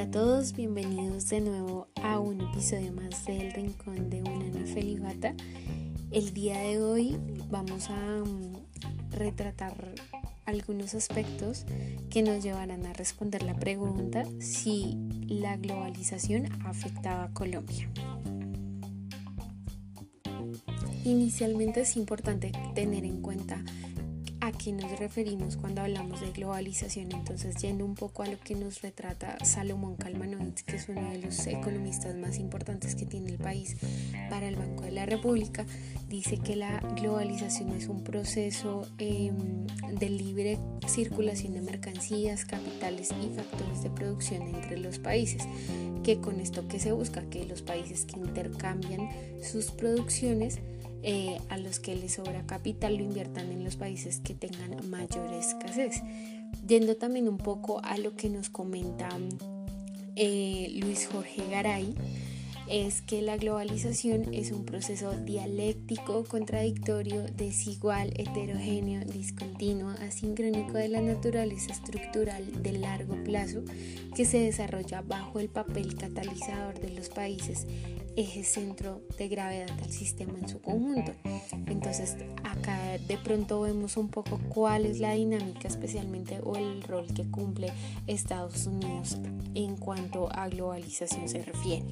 Hola a todos, bienvenidos de nuevo a un episodio más del Rincón de una Felibata. El día de hoy vamos a um, retratar algunos aspectos que nos llevarán a responder la pregunta si la globalización afectaba a Colombia. Inicialmente es importante tener en cuenta a qué nos referimos cuando hablamos de globalización. Entonces, yendo un poco a lo que nos retrata Salomón Kalmanovitz, que es uno de los economistas más importantes que tiene el país para el Banco de la República, dice que la globalización es un proceso em, de libre circulación de mercancías, capitales y factores de producción entre los países. Que con esto que se busca que los países que intercambian sus producciones eh, a los que les sobra capital lo inviertan en los países que tengan mayor escasez. Yendo también un poco a lo que nos comenta eh, Luis Jorge Garay, es que la globalización es un proceso dialéctico, contradictorio, desigual, heterogéneo, discontinuo, asincrónico de la naturaleza estructural de largo plazo que se desarrolla bajo el papel catalizador de los países eje centro de gravedad del sistema en su conjunto. Entonces acá de pronto vemos un poco cuál es la dinámica especialmente o el rol que cumple Estados Unidos en cuanto a globalización se refiere.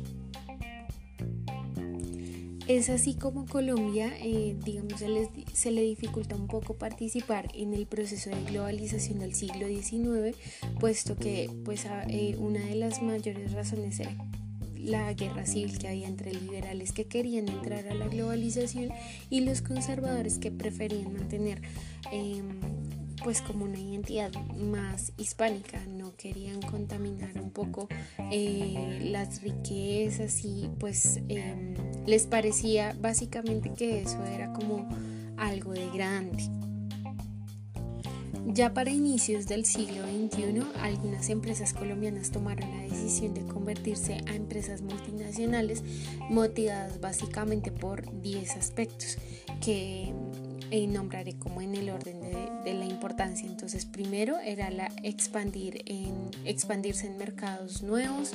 Es así como Colombia, eh, digamos, se, le dificulta un poco participar en el proceso de globalización del siglo XIX, puesto que pues, eh, una de las mayores razones era la guerra civil que había entre liberales que querían entrar a la globalización y los conservadores que preferían mantener em, pues como una identidad más hispánica, no querían contaminar un poco eh, las riquezas y pues em, les parecía básicamente que eso era como algo de grande. Ya para inicios del siglo XXI, algunas empresas colombianas tomaron la decisión de convertirse a empresas multinacionales motivadas básicamente por 10 aspectos que eh, nombraré como en el orden de, la importancia. Entonces, primero era la expandir en, expandirse en mercados nuevos,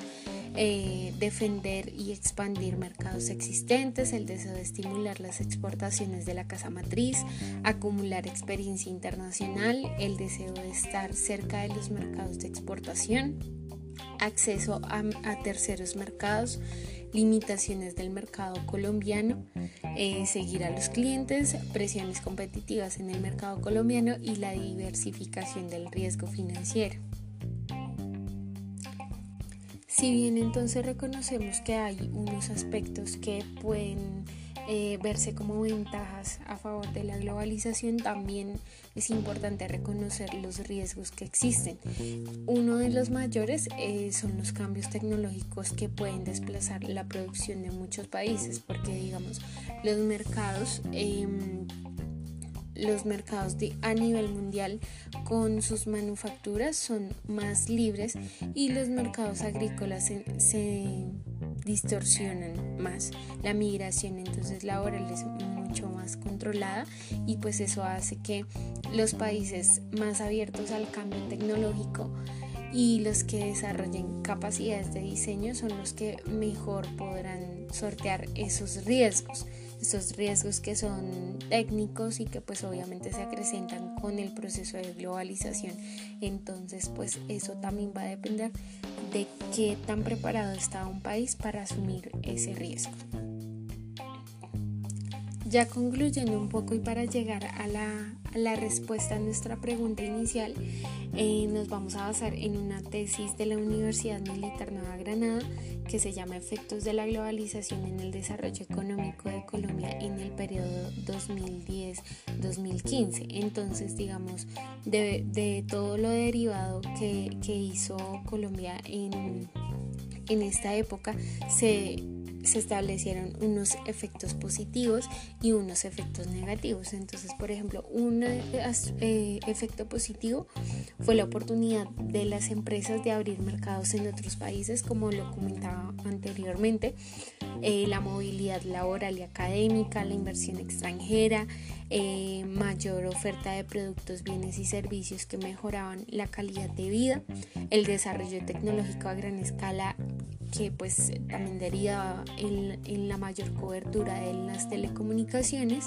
eh, defender y expandir mercados existentes, el deseo de estimular las exportaciones de la casa matriz, acumular experiencia internacional, el deseo de estar cerca de los mercados de exportación, acceso a, terceros mercados, limitaciones del mercado colombiano, eh, seguir a los clientes, presiones competitivas en el mercado colombiano y la diversificación del riesgo financiero. Si bien entonces reconocemos que hay unos aspectos que pueden eh, verse como ventajas a favor de la globalización, también es importante reconocer los riesgos que existen. Uno de los mayores eh, son los cambios tecnológicos que pueden desplazar la producción de muchos países, porque digamos, los mercados... Em, los mercados a nivel mundial con sus manufacturas son más libres y los mercados agrícolas se, distorsionan más. La migración entonces laboral es mucho más controlada y pues eso hace que los países más abiertos al cambio tecnológico y los que desarrollen capacidades de diseño son los que mejor podrán sortear esos riesgos estos riesgos que son técnicos y que pues obviamente se acrecentan con el proceso de globalización. Entonces pues eso también va a depender de qué tan preparado está un país para asumir ese riesgo. Ya concluyendo un poco y para llegar a la, la respuesta a nuestra pregunta inicial, eh, nos vamos a basar en una tesis de la Universidad Militar Nueva Granada que se llama Efectos de la globalización en el desarrollo económico de Colombia en el periodo 2010-2015. Entonces, digamos, de, de, todo lo derivado que, que hizo Colombia en, en esta época, se se establecieron unos efectos positivos y unos efectos negativos. Entonces, por ejemplo, un eh, efecto positivo fue la oportunidad de las empresas de abrir mercados en otros países, como lo comentaba anteriormente, eh, la movilidad laboral y académica, la inversión extranjera, eh, mayor oferta de productos, bienes y servicios que mejoraban la calidad de vida, el desarrollo tecnológico a gran escala que pues también deriva en, en, la mayor cobertura de las telecomunicaciones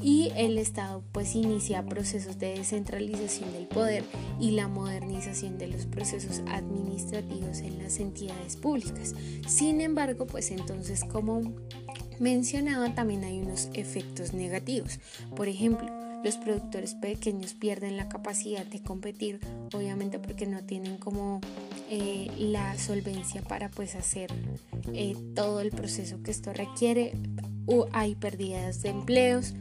y el Estado pues inicia procesos de descentralización del poder y la modernización de los procesos administrativos en las entidades públicas. Sin embargo, pues entonces como mencionaba también hay unos efectos negativos. Por ejemplo, los productores pequeños pierden la capacidad de competir, obviamente porque no tienen como eh, la solvencia para pues hacer eh, todo el proceso que esto requiere. O hay pérdidas de empleos,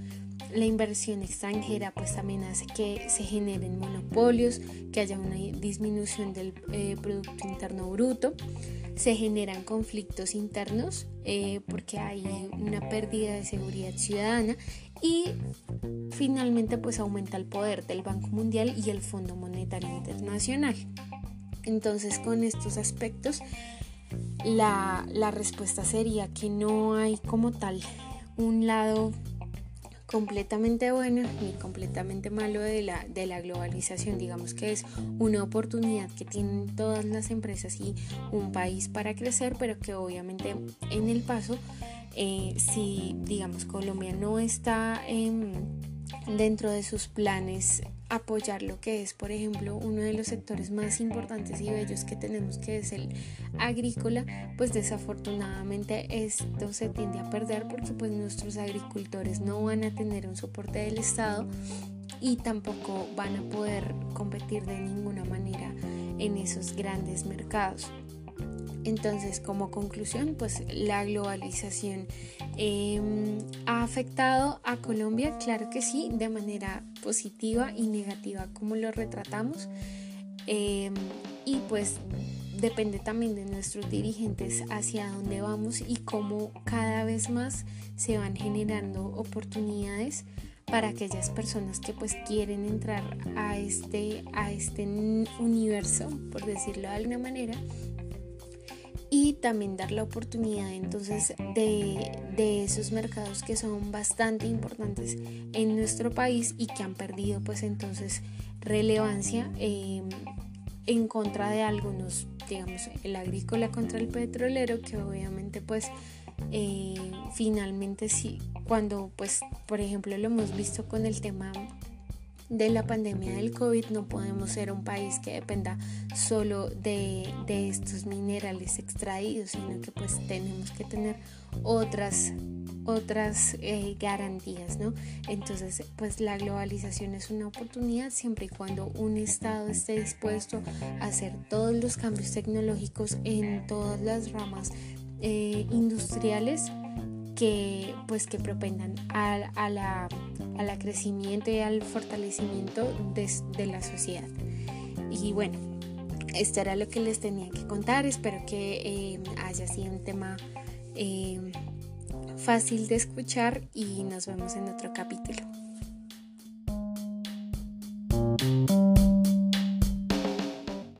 la inversión extranjera pues también hace que se generen monopolios, que haya una disminución del eh, Producto Interno Bruto, se generan conflictos internos porque hay una pérdida de seguridad ciudadana y finalmente pues aumenta el poder del Banco Mundial y el Fondo Monetario Internacional. Entonces con estos aspectos la, respuesta sería que no hay como tal un lado completamente bueno ni completamente malo de la, de la globalización. Digamos que es una oportunidad que tienen todas las empresas y un país para crecer, pero que obviamente en el paso eh, si, digamos, Colombia no está dentro de sus planes apoyar lo que es, por ejemplo, uno de los sectores más importantes y bellos que tenemos, que es el agrícola, pues desafortunadamente esto se tiende a perder porque pues nuestros agricultores no van a tener un soporte del Estado y tampoco van a poder competir de ninguna manera en esos grandes mercados. Entonces, como conclusión, pues la globalización em, ha afectado a Colombia, claro que sí, de manera positiva y negativa, como lo retratamos. Em, y pues depende también de nuestros dirigentes hacia dónde vamos y cómo cada vez más se van generando oportunidades para aquellas personas que pues quieren entrar a este, a este universo, por decirlo de alguna manera, y también dar la oportunidad entonces de, esos mercados que son bastante importantes en nuestro país y que han perdido pues entonces relevancia em, en contra de algunos digamos el agrícola contra el petrolero que obviamente pues eh, finalmente sí cuando pues por ejemplo lo hemos visto con el tema de la pandemia del COVID no podemos ser un país que dependa solo de, estos minerales extraídos, sino que pues tenemos que tener otras otras eh, garantías, ¿no? Entonces, pues la globalización es una oportunidad siempre y cuando un Estado esté dispuesto a hacer todos los cambios tecnológicos en todas las ramas eh, industriales que pues que propendan a, la, al crecimiento y al fortalecimiento de, la sociedad. Y bueno, esto era lo que les tenía que contar. Espero que eh, haya sido un tema eh, fácil de escuchar y nos vemos en otro capítulo.